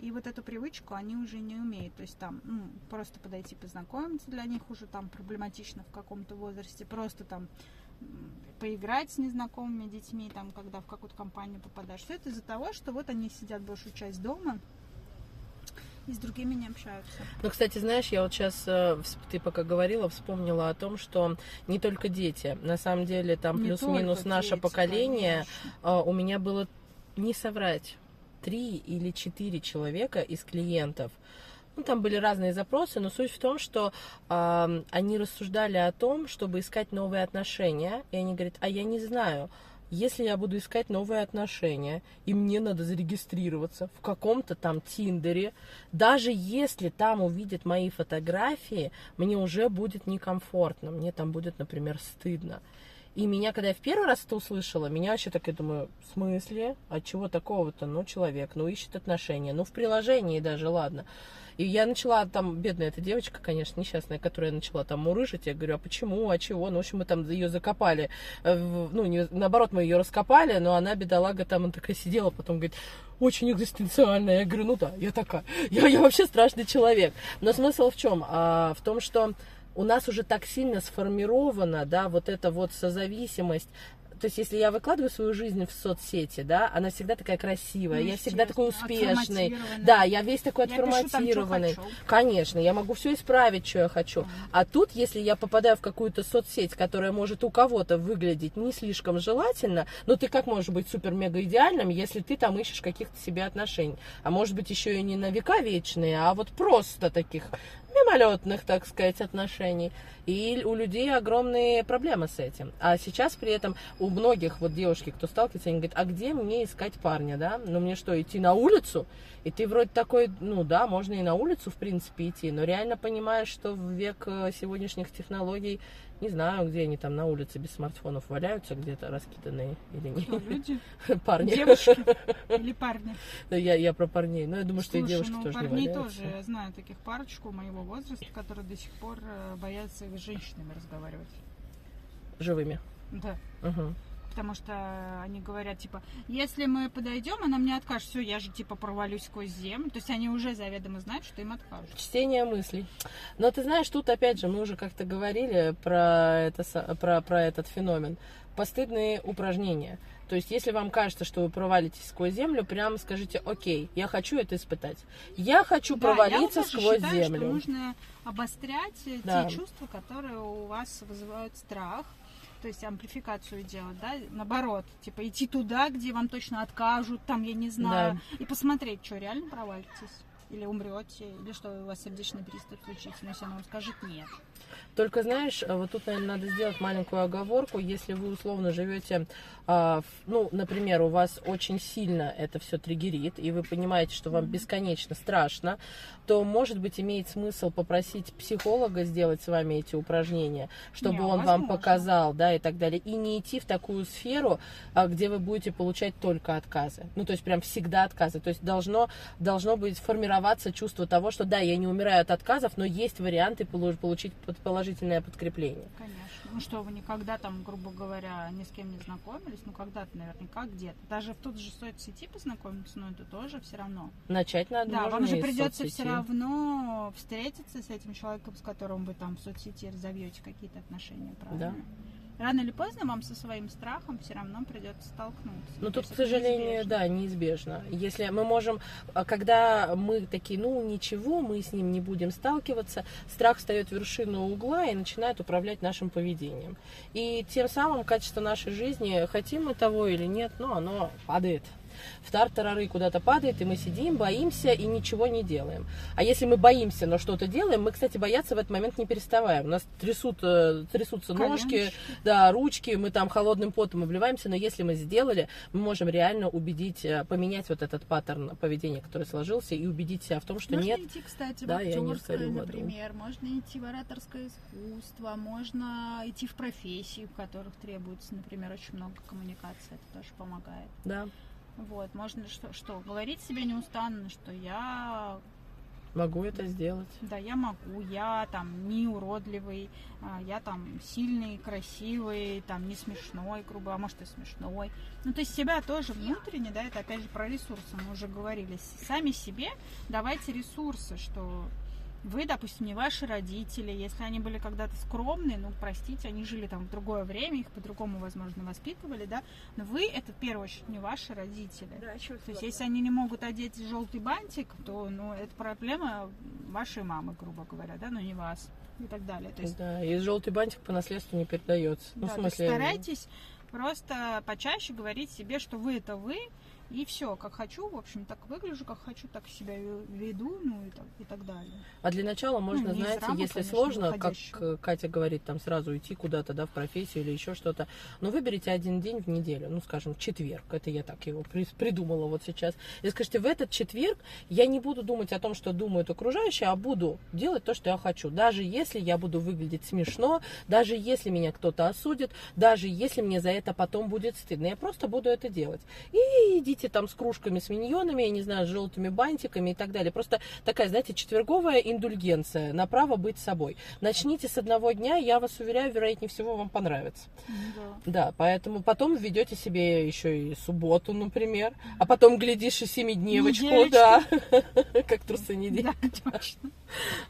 И вот эту привычку они уже не умеют. То есть там ну, просто подойти познакомиться для них уже там проблематично в каком-то возрасте. Просто там поиграть с незнакомыми детьми, там, когда в какую-то компанию попадаешь. Все это из-за того, что вот они сидят большую часть дома и с другими не общаются. Ну, кстати, знаешь, я вот сейчас, ты пока говорила, вспомнила о том, что не только дети. На самом деле, там плюс-минус наше дети, поколение. конечно. а, у меня было, не соврать, три или четыре человека из клиентов. Ну, там были разные запросы, но суть в том, что а, они рассуждали о том, чтобы искать новые отношения. И они говорят, а я не знаю, если я буду искать новые отношения, и мне надо зарегистрироваться в каком-то там Тиндере, даже если там увидят мои фотографии, мне уже будет некомфортно, мне там будет, например, стыдно. И меня, когда я в первый раз это услышала, меня вообще так, я думаю, в смысле? От чего такого-то? Ну, человек, ну, ищет отношения. Ну, в приложении даже, ладно. И я начала там, бедная эта девочка, конечно, несчастная, которая начала там мурыжить. Я говорю, а почему, а чего? Ну, в общем, мы там ее закопали. Э, Ну, не, наоборот, мы ее раскопали, но она, бедолага, там она такая сидела, потом говорит, очень экзистенциальная. Я говорю, ну да, я такая. Я, я вообще страшный человек. Но смысл в чем? А, в том, что у нас уже так сильно сформирована, да, вот эта вот созависимость. То есть, если я выкладываю свою жизнь в соцсети, да, она всегда такая красивая, Ну, я всегда такой успешный. Да, я весь такой Я пишу там, отформатированный. Конечно, я могу все исправить, что я хочу. А тут, если я попадаю в какую-то соцсеть, которая может у кого-то выглядеть не слишком желательно, но ты как можешь быть супер-мега идеальным, если ты там ищешь каких-то себе отношений? А может быть, еще и не на века вечные, а вот просто таких мимолетных, так сказать, отношений. И у людей огромные проблемы с этим. А сейчас при этом у многих вот девушки, кто сталкивается, они говорят, а где мне искать парня, да? Ну мне что, идти на улицу? И ты вроде такой, ну да, можно и на улицу, в принципе, идти, но реально понимаешь, что в век э, сегодняшних технологий, не знаю, где они там на улице без смартфонов валяются, где-то раскиданные или Кто, не. люди, <laughs> Парни. девушки <laughs> или парни. Да, Я, я про парней. Но я думаю, что и Слушай, девушки ну, тоже не парней валяются. тоже. Я знаю таких парочку моего возраста, которые до сих пор э, боятся с женщинами разговаривать. Живыми. Да. Мгм. Потому что они говорят, типа, если мы подойдем, она мне откажет, все, я же, типа, провалюсь сквозь землю. То есть они уже заведомо знают, что им откажут. Чтение мыслей. Но ты знаешь, тут опять же, мы уже как-то говорили про, это, про, про этот феномен. Постыдные упражнения. То есть, если вам кажется, что вы провалитесь сквозь землю, прямо скажите, окей, я хочу это испытать. Я хочу Да, я провалиться вот тоже сквозь считаю, землю. Что нужно обострять э, Да. те чувства, которые у вас вызывают страх. То есть амплификацию делать, да, наоборот, типа идти туда, где вам точно откажут, там, я не знаю, и посмотреть, что реально провалитесь, или умрете, или что у вас сердечный приступ случится, но если она вам скажет нет. Только знаешь, э, вот тут, наверное, надо сделать маленькую оговорку. Если вы условно живете, а, ну, например, у вас очень сильно это все триггерит, и вы понимаете, что вам бесконечно страшно, то, может быть, имеет смысл попросить психолога сделать с вами эти упражнения, чтобы Не, он вам возможно. показал, да, и так далее. И не идти в такую сферу, а, где вы будете получать только отказы. Ну, то есть прям всегда отказы. То есть должно, должно быть формироваться чувство того, что да, я не умираю от отказов, но есть варианты полу- получить положительное подкрепление. Конечно. Ну что, вы никогда там, грубо говоря, ни с кем не знакомились, ну когда-то наверняка где-то. Даже в тут же соцсети познакомиться, но это тоже все равно. Начать надо Да, вам же придется соцсети. все равно встретиться с этим человеком, с которым вы там в соцсети разовьете какие-то отношения, правильно? Рано или поздно вам со своим страхом все равно придется столкнуться. Ну, тут, к сожалению, неизбежно. да, неизбежно. Если мы можем, а, когда мы такие, ну, ничего, мы с ним не будем сталкиваться, страх встает в вершину угла и начинает управлять нашим поведением. И тем самым качество нашей жизни, хотим мы того или нет, ну, оно падает. В тартарары куда-то падает, и мы сидим, боимся и ничего не делаем. А если мы боимся, но что-то делаем, мы, кстати, бояться в этот момент не переставаем. У нас трясут, э, трясутся ножки, да, ручки, мы там холодным потом обливаемся, но если мы сделали, мы можем реально убедить, э, поменять вот этот паттерн поведения, который сложился, и убедить себя в том, что можно нет, идти, кстати, да, в я не актерское, например, можно идти в ораторское искусство, можно идти в профессии, в которых требуется, например, очень много коммуникации, это тоже помогает. да, Вот, можно что, что говорить себе неустанно, что я, могу это сделать. да, я могу, я там не уродливый, а, я там сильный, красивый, там не смешной, грубо, а может и смешной. Ну, то есть себя тоже внутренне, да, это опять же про ресурсы, мы уже говорили, сами себе давайте ресурсы, что вы, допустим, не ваши родители, если они были когда-то скромные, ну, простите, они жили там в другое время, их по-другому, возможно, воспитывали, да, но вы это в первую очередь не ваши родители. То есть, если они не могут одеть желтый бантик, то, ну, это проблема вашей мамы, грубо говоря, да, но не вас и так далее. То есть, Да, и желтый бантик по наследству не передается. Ну, да, в смысле, старайтесь просто почаще говорить себе, что вы это вы, и все, как хочу, в общем, так выгляжу, как хочу, так себя ве- веду, ну и так, и так далее. А для начала можно, Ну, знаете, рамок, если конечно, сложно, как выходящего. э, Катя говорит, там сразу идти куда-то, да, в профессию или еще что-то, но выберите один день в неделю, ну, скажем, четверг, это я так его при- придумала вот сейчас, и скажите, в этот четверг я не буду думать о том, что думают окружающие, а буду делать то, что я хочу, даже если я буду выглядеть смешно, даже если меня кто-то осудит, даже если мне за это потом будет стыдно, я просто буду это делать. И идите там с кружками, с миньонами, я не знаю, с желтыми бантиками и так далее. Просто такая, знаете, четверговая индульгенция на право быть собой. Начните с одного дня, я вас уверяю, вероятнее всего, вам понравится. Да. Да, поэтому потом введете себе еще и субботу, например, а потом, глядишь, и семидневочку, да, <laughs> как трусы не Да, точно.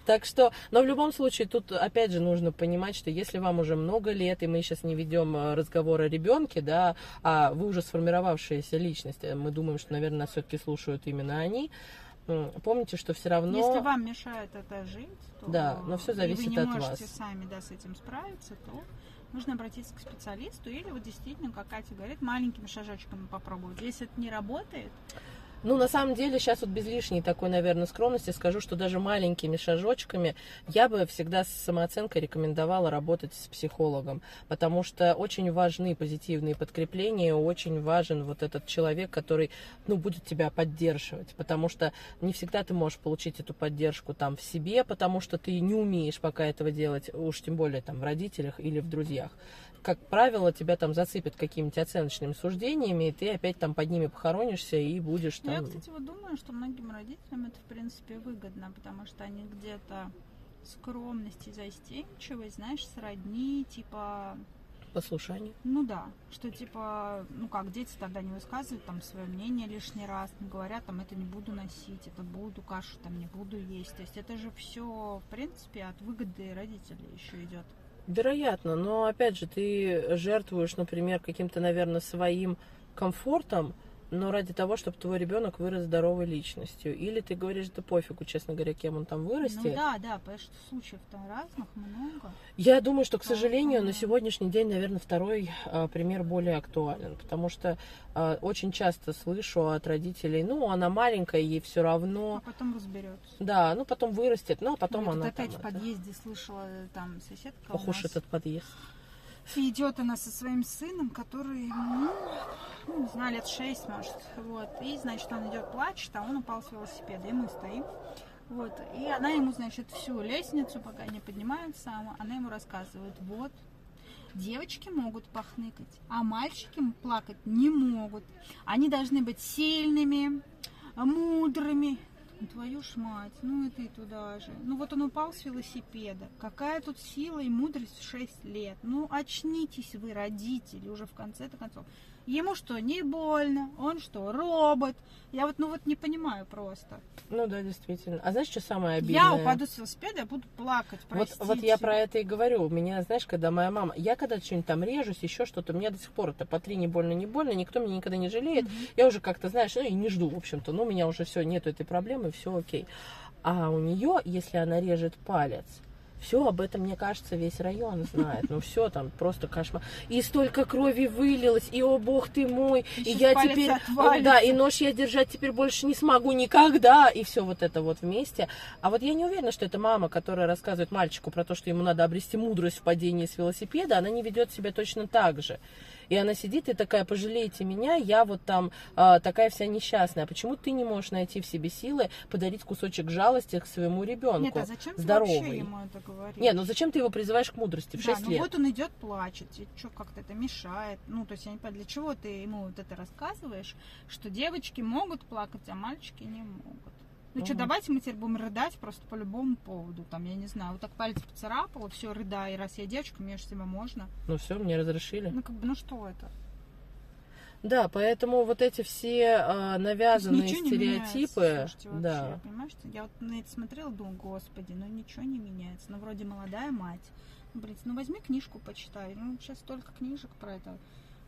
так что, но в любом случае, тут опять же нужно понимать, что если вам уже много лет, и мы сейчас не ведем э, разговор о ребенке, да, а вы уже сформировавшаяся личность, э, мы думаем, что, наверное, нас все-таки слушают именно они, помните, что все равно... Если вам мешает это жить, то Да, но всё и зависит вы не от можете вас. сами да, с этим справиться, то нужно обратиться к специалисту или вот действительно, как Катя говорит, маленькими шажочками попробовать. Если это не работает, Ну, на самом деле, сейчас вот без лишней такой, наверное, скромности скажу, что даже маленькими шажочками я бы всегда с самооценкой рекомендовала работать с психологом, потому что очень важны позитивные подкрепления, очень важен вот этот человек, который, ну, будет тебя поддерживать, потому что не всегда ты можешь получить эту поддержку там в себе, потому что ты не умеешь пока этого делать, уж тем более там в родителях или в друзьях как правило, тебя там зацепят какими-то оценочными суждениями, и ты опять там под ними похоронишься и будешь Ну, там... Я, кстати, вот думаю, что многим родителям это, в принципе, выгодно, потому что они где-то скромность и застенчивость, знаешь, сродни, типа, Послушание. ну да, что типа, ну как, дети тогда не высказывают там свое мнение лишний раз, не говорят там, это не буду носить, это буду кашу там не буду есть. То есть это же все, в принципе, от выгоды родителей еще идет. Вероятно, но опять же, ты жертвуешь, например, каким-то, наверное, своим комфортом, но ради того, чтобы твой ребенок вырос здоровой личностью. Или ты говоришь, да пофигу, честно говоря, кем он там вырастет. Ну да, да, потому что случаев там разных много. Я думаю, что, к сожалению, на сегодняшний день, наверное, второй а, пример более актуален, потому что а, очень часто слышу от родителей, ну, она маленькая, ей все А равно, потом разберется. да, ну, потом вырастет, ну, а потом Вот она опять там в это- подъезде слышала э, там соседка Ох уж этот подъезд. И идет она со своим сыном, который, ну, ну, не знаю, лет шесть, может. Вот. И, значит, он идет, плачет, а он упал с велосипеда. И мы стоим. Вот. И она ему, значит, всю лестницу, пока не поднимается, а она ему рассказывает, вот, девочки могут похныкать, а мальчики плакать не могут. Они должны быть сильными, мудрыми. Ну, Твою ж мать, ну и ты туда же. Ну вот он упал с велосипеда. Какая тут сила и мудрость в 6 лет? Ну очнитесь вы, родители, уже в конце-то концов. Ему что, не больно? Он что, робот? Я вот, ну вот не понимаю просто. Ну да, действительно. А знаешь, что самое обидное? Я упаду с велосипеда, я буду плакать, Вот, простите. вот я про это и говорю. У меня, знаешь, когда моя мама, я когда что-нибудь там режусь, еще что-то, у меня до сих пор это по три не больно, не больно, никто меня никогда не жалеет. Я уже как-то, знаешь, ну и не жду, в общем-то. Ну, у меня уже все, нету этой проблемы, все окей. А у нее, если она режет палец, Все об этом, мне кажется, весь район знает. Ну все там просто кошмар. И столько крови вылилось, и о бог ты мой, И и, я теперь, отвалится. да, и нож я держать теперь больше не смогу никогда, и все вот это вот вместе. А вот я не уверена, что это мама, которая рассказывает мальчику про то, что ему надо обрести мудрость в падении с велосипеда, она не ведет себя точно так же. И она сидит и такая, пожалейте меня, я вот там а, такая вся несчастная. Почему ты не можешь найти в себе силы подарить кусочек жалости к своему ребенку? Нет, а зачем ты здоровый? вообще ему это говоришь? Нет, ну зачем ты его призываешь к мудрости в Да, 6 ну лет? вот он идет, плачет, и что как-то это мешает. Ну, то есть я не понимаю, для чего ты ему вот это рассказываешь, что девочки могут плакать, а мальчики не могут. Ну что, давайте мы теперь будем рыдать просто по любому поводу. Там, я не знаю, вот так палец поцарапала, все, рыдай. Раз я девочка, мне же себя можно. Ну все, мне разрешили. Ну, как бы, ну что это? Да, поэтому вот эти все а, навязанные не меняется, стереотипы, слушайте, вообще, да, понимаешь? Я вот на это смотрела, думаю, господи, ну ничего не меняется. Ну, вроде молодая мать. Ну, блин, ну возьми книжку, почитай. Ну, сейчас столько книжек про это,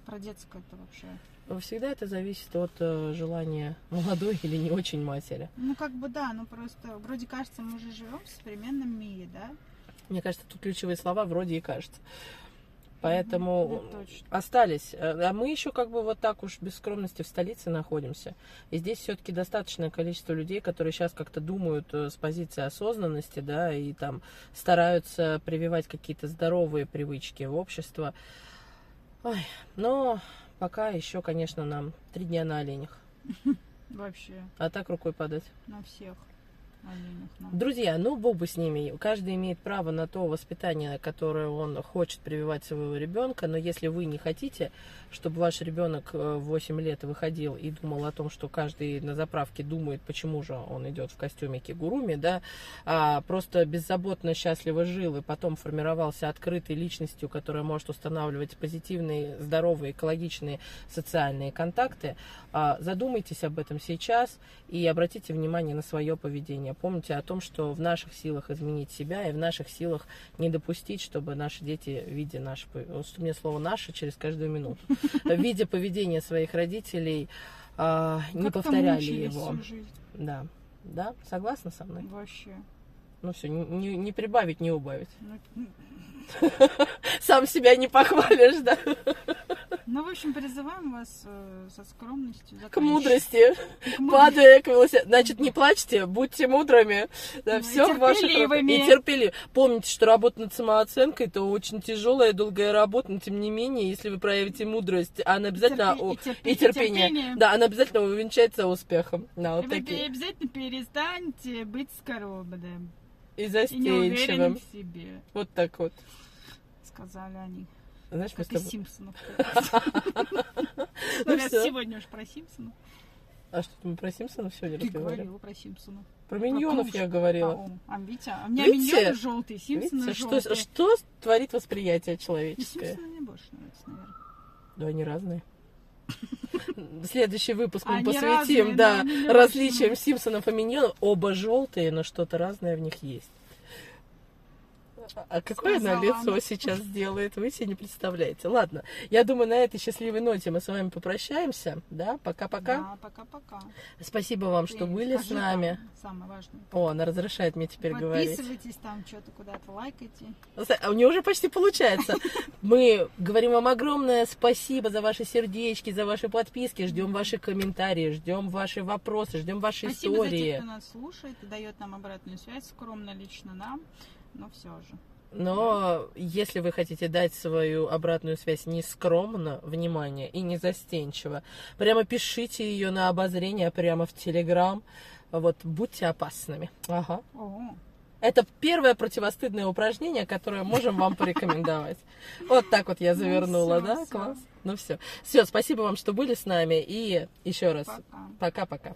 про детское это вообще. всегда это зависит от э, желания <laughs> молодой или не очень матери. Ну, как бы да, ну просто вроде кажется, мы же живем в современном мире, да? Мне кажется, тут ключевые слова вроде и кажется. Поэтому Это точно. остались. Э, А мы еще как бы вот так уж без скромности в столице находимся. И здесь все-таки достаточное количество людей, которые сейчас как-то думают э, с позиции осознанности, да, и там стараются прививать какие-то здоровые привычки в общество. Ой, но пока еще, конечно, нам три дня на оленях. Вообще, А так рукой подать. на всех. Друзья, ну бог бы с ними. Каждый имеет право на то воспитание, которое он хочет прививать своего ребенка. Но если вы не хотите, чтобы ваш ребенок э, в 8 лет выходил и думал о том, что каждый на заправке думает, почему же он идет в костюме кигуруми, да, а просто беззаботно, счастливо жил и потом формировался открытой личностью, которая может устанавливать позитивные, здоровые, экологичные социальные контакты, а, задумайтесь об этом сейчас и обратите внимание на свое поведение. Помните о том, что в наших силах изменить себя и в наших силах не допустить, чтобы наши дети, видя наше, вот что мне слово «наше» через каждую минуту, <laughs> видя поведение своих родителей, а, не повторяли его. Да, да, согласна со мной? Вообще. Ну все, не, не прибавить, не убавить. Сам себя не похвалишь, да? Ну, в общем, призываем вас э, со скромностью. К мудрости. К мудрости. Падая к велосипеду. Значит, не плачьте, будьте мудрыми. Да, Ну, и все в ваших руках. И терпеливы. Помните, что работа над самооценкой это очень тяжелая, долгая работа, но тем не менее, если вы проявите мудрость, она обязательно Терпи- о, и терпи- и и терпение, терпение. да, она обязательно увенчается успехом. Да, вот И такие. обязательно перестаньте быть скорободом И и застенчивым. в себе, Вот так вот. сказали они. Знаешь, мы Как с из тобой... Симпсонов. <laughs> Ну Ну, сегодня уж про Симпсонов. А что мы про Симпсонов сегодня Ты разговаривали? говорила про Симпсонов. Про миньонов я А, говорила. о, а Витя, а у меня Видите? миньоны желтые, Симпсоны Видите, что, желтые. что творит восприятие И человеческое? Симпсоны мне больше нравятся, наверное. Да, они разные. Следующий выпуск мы Они посвятим, разные, да, да, различиям. Симпсонов и Миньонов. Оба желтые, но что-то разное в них есть. А какое она лицо сейчас делает, вы себе не представляете. Ладно, я думаю, на этой счастливой ноте мы с вами попрощаемся. Да, пока-пока. Да, пока-пока. Спасибо вам, что Ты были с нами. Самое важное. О, она разрешает мне теперь говорить. Подписывайтесь там, что-то куда-то лайкайте. А у нее уже почти получается. <laughs> Мы говорим вам огромное спасибо за ваши сердечки, за ваши подписки. Ждем ваши комментарии, ждем ваши вопросы, ждем ваши Спасибо за тех, истории. кто нас слушает и дает нам обратную связь, скромно лично нам, но все же. Но если вы хотите дать свою обратную связь не скромно, внимание, и не застенчиво, прямо пишите ее на обозрение прямо в Телеграм. Вот, будьте опасными. Ага. Это первое противостыдное упражнение, которое можем вам порекомендовать. <laughs> Вот так вот я Ну завернула, да? Класс. Ну все. Все, спасибо вам, что были с нами. И еще раз, пока. пока-пока.